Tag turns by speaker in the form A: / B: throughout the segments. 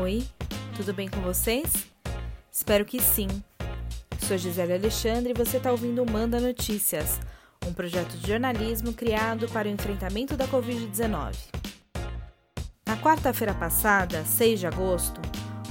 A: Oi, tudo bem com vocês? Espero que sim. Sou Gisele Alexandre e você está ouvindo o Manda Notícias, um projeto de jornalismo criado para o enfrentamento da Covid-19. Na quarta-feira passada, 6 de agosto,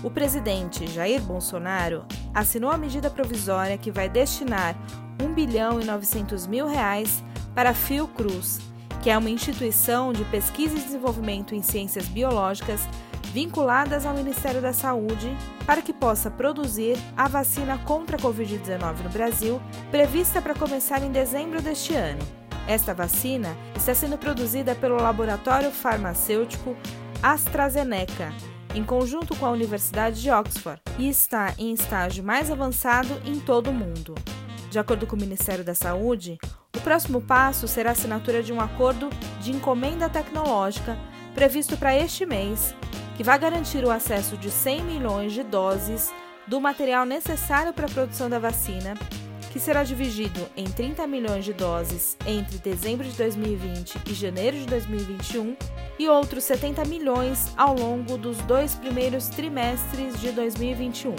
A: o presidente Jair Bolsonaro assinou a medida provisória que vai destinar 1 bilhão e 900 mil reais para a Fiocruz, que é uma instituição de pesquisa e desenvolvimento em ciências biológicas vinculadas ao Ministério da Saúde para que possa produzir a vacina contra a Covid-19 no Brasil, prevista para começar em dezembro deste ano. Esta vacina está sendo produzida pelo laboratório farmacêutico AstraZeneca, em conjunto com a Universidade de Oxford, e está em estágio mais avançado em todo o mundo. De acordo com o Ministério da Saúde, o próximo passo será a assinatura de um acordo de encomenda tecnológica previsto para este mês, que vai garantir o acesso de 100 milhões de doses do material necessário para a produção da vacina, que será dividido em 30 milhões de doses entre dezembro de 2020 e janeiro de 2021 e outros 70 milhões ao longo dos dois primeiros trimestres de 2021.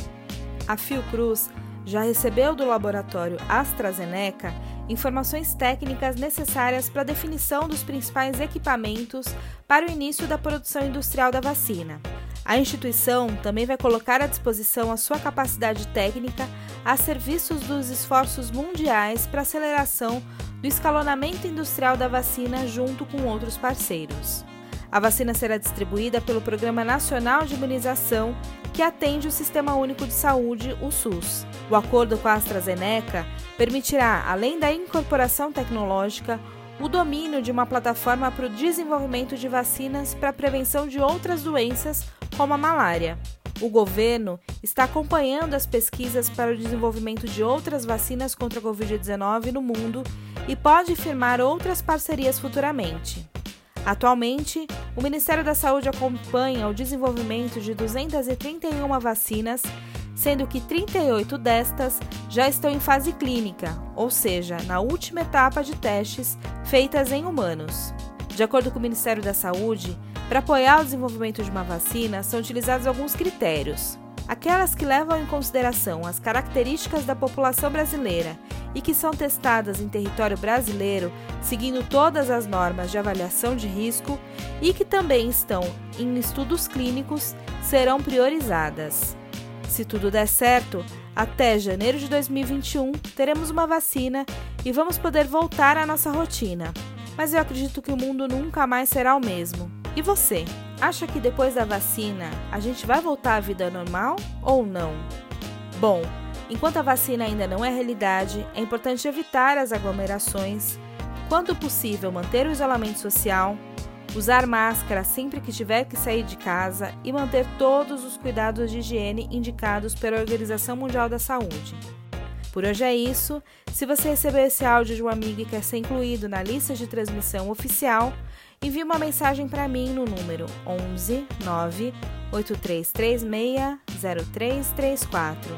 A: A Fiocruz já recebeu do laboratório AstraZeneca informações técnicas necessárias para a definição dos principais equipamentos para o início da produção industrial da vacina. A instituição também vai colocar à disposição a sua capacidade técnica a serviços dos esforços mundiais para aceleração do escalonamento industrial da vacina junto com outros parceiros. A vacina será distribuída pelo Programa Nacional de Imunização, que atende o Sistema Único de Saúde, o SUS. O acordo com a AstraZeneca permitirá, além da incorporação tecnológica, o domínio de uma plataforma para o desenvolvimento de vacinas para a prevenção de outras doenças, como a malária. O governo está acompanhando as pesquisas para o desenvolvimento de outras vacinas contra a Covid-19 no mundo e pode firmar outras parcerias futuramente. Atualmente, o Ministério da Saúde acompanha o desenvolvimento de 231 vacinas sendo que 38 destas já estão em fase clínica, ou seja, na última etapa de testes feitas em humanos. De acordo com o Ministério da Saúde, para apoiar o desenvolvimento de uma vacina são utilizados alguns critérios. Aquelas que levam em consideração as características da população brasileira e que são testadas em território brasileiro, seguindo todas as normas de avaliação de risco e que também estão em estudos clínicos, serão priorizadas. Se tudo der certo, até janeiro de 2021 teremos uma vacina e vamos poder voltar à nossa rotina. Mas eu acredito que o mundo nunca mais será o mesmo. E você? Acha que depois da vacina a gente vai voltar à vida normal ou não? Bom, enquanto a vacina ainda não é realidade, é importante evitar as aglomerações, quando possível manter o isolamento social, usar máscara sempre que tiver que sair de casa e manter todos os cuidados de higiene indicados pela Organização Mundial da Saúde. Por hoje é isso. Se você recebeu esse áudio de um amigo e quer ser incluído na lista de transmissão oficial, envie uma mensagem para mim no número 11 9 8336 0334.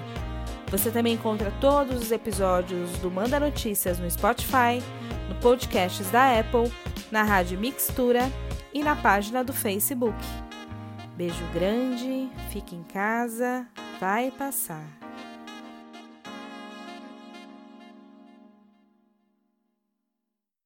A: Você também encontra todos os episódios do Manda Notícias no Spotify, no podcasts da Apple, na Rádio Mixtura e na página do Facebook. Beijo grande, fique em casa, vai passar.